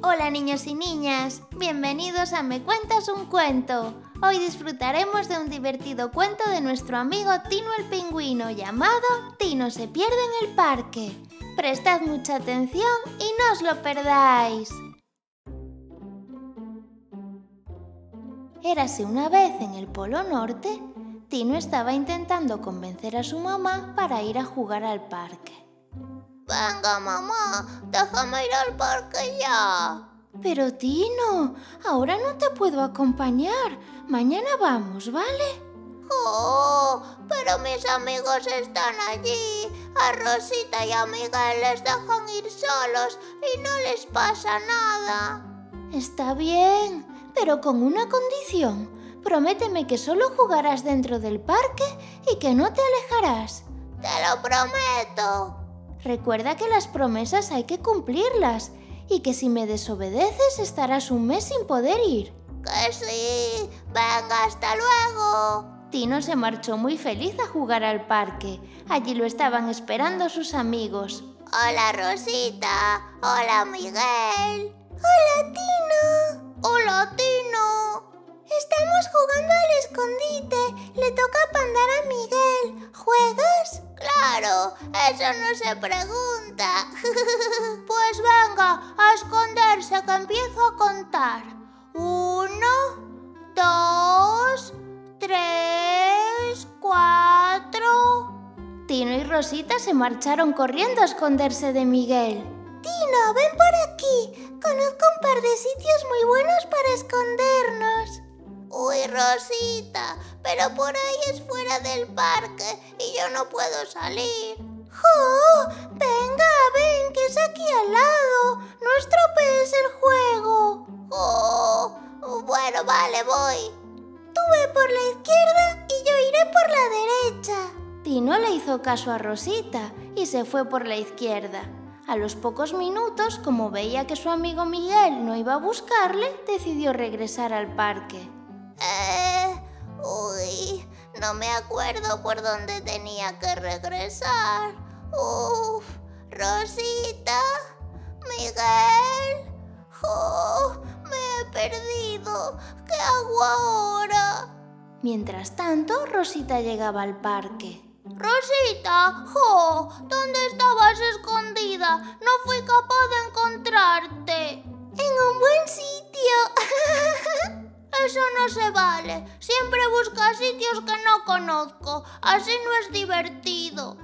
Hola niños y niñas, bienvenidos a Me Cuentas un Cuento. Hoy disfrutaremos de un divertido cuento de nuestro amigo Tino el Pingüino llamado Tino se pierde en el parque. Prestad mucha atención y no os lo perdáis. Érase una vez en el Polo Norte, Tino estaba intentando convencer a su mamá para ir a jugar al parque. Venga, mamá, déjame ir al parque ya. Pero Tino, ahora no te puedo acompañar. Mañana vamos, ¿vale? Oh, pero mis amigos están allí. A Rosita y a Miguel les dejan ir solos y no les pasa nada. Está bien, pero con una condición. Prométeme que solo jugarás dentro del parque y que no te alejarás. Te lo prometo. Recuerda que las promesas hay que cumplirlas y que si me desobedeces estarás un mes sin poder ir. Que sí. Venga, hasta luego. Tino se marchó muy feliz a jugar al parque. Allí lo estaban esperando sus amigos. Hola, Rosita. Hola, Miguel. Hola, Tino. Hola, Tino. Estamos jugando al escondite. Le toca pandar a Miguel. Claro, eso no se pregunta. pues venga, a esconderse que empiezo a contar. Uno, dos, tres, cuatro. Tino y Rosita se marcharon corriendo a esconderse de Miguel. Tino, ven por aquí. Conozco un par de sitios muy buenos para escondernos. Uy, Rosita, pero por ahí es fuera del parque y yo no puedo salir. ¡Jo! Venga, ven, que es aquí al lado. No estropees el juego. ¡Oh! Bueno, vale, voy. Tú ve por la izquierda y yo iré por la derecha. Tino le hizo caso a Rosita y se fue por la izquierda. A los pocos minutos, como veía que su amigo Miguel no iba a buscarle, decidió regresar al parque. Eh, uy, no me acuerdo por dónde tenía que regresar. Uf, Rosita, Miguel. Oh, me he perdido. ¿Qué hago ahora? Mientras tanto, Rosita llegaba al parque. Rosita, ¡jo! ¿Dónde estabas escondida? No fui capaz de encontrarte. En un buen sitio. Eso no se vale. Busca sitios que no conozco. Así no es divertido.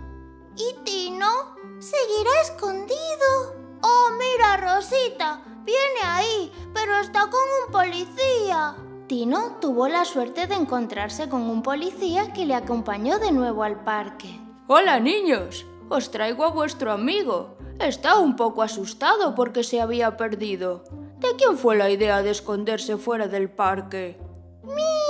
¿Y Tino? Seguirá escondido. Oh, mira, Rosita. Viene ahí, pero está con un policía. Tino tuvo la suerte de encontrarse con un policía que le acompañó de nuevo al parque. Hola, niños. Os traigo a vuestro amigo. Está un poco asustado porque se había perdido. ¿De quién fue la idea de esconderse fuera del parque? Mía.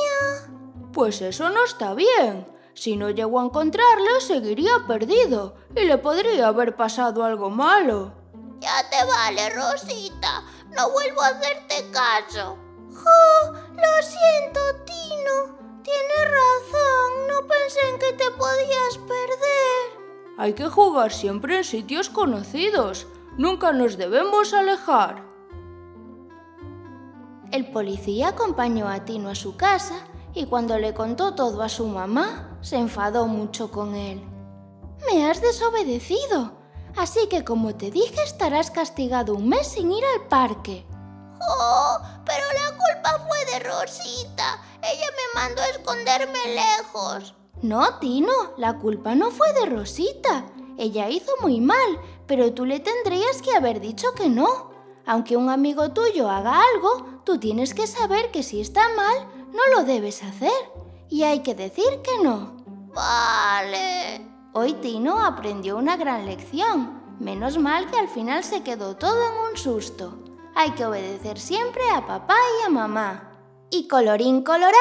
Pues eso no está bien. Si no llego a encontrarle, seguiría perdido y le podría haber pasado algo malo. Ya te vale, Rosita. No vuelvo a hacerte caso. ¡Jo! Lo siento, Tino. Tienes razón. No pensé en que te podías perder. Hay que jugar siempre en sitios conocidos. Nunca nos debemos alejar. El policía acompañó a Tino a su casa y cuando le contó todo a su mamá, se enfadó mucho con él. Me has desobedecido, así que como te dije estarás castigado un mes sin ir al parque. ¡Oh! Pero la culpa fue de Rosita. Ella me mandó a esconderme lejos. No, Tino, la culpa no fue de Rosita. Ella hizo muy mal, pero tú le tendrías que haber dicho que no. Aunque un amigo tuyo haga algo, tú tienes que saber que si está mal, no lo debes hacer. Y hay que decir que no. Vale. Hoy Tino aprendió una gran lección. Menos mal que al final se quedó todo en un susto. Hay que obedecer siempre a papá y a mamá. Y colorín colorado,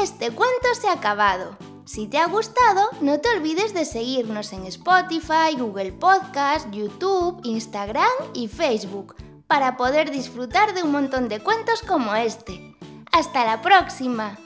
este cuento se ha acabado. Si te ha gustado, no te olvides de seguirnos en Spotify, Google Podcast, YouTube, Instagram y Facebook para poder disfrutar de un montón de cuentos como este. ¡Hasta la próxima!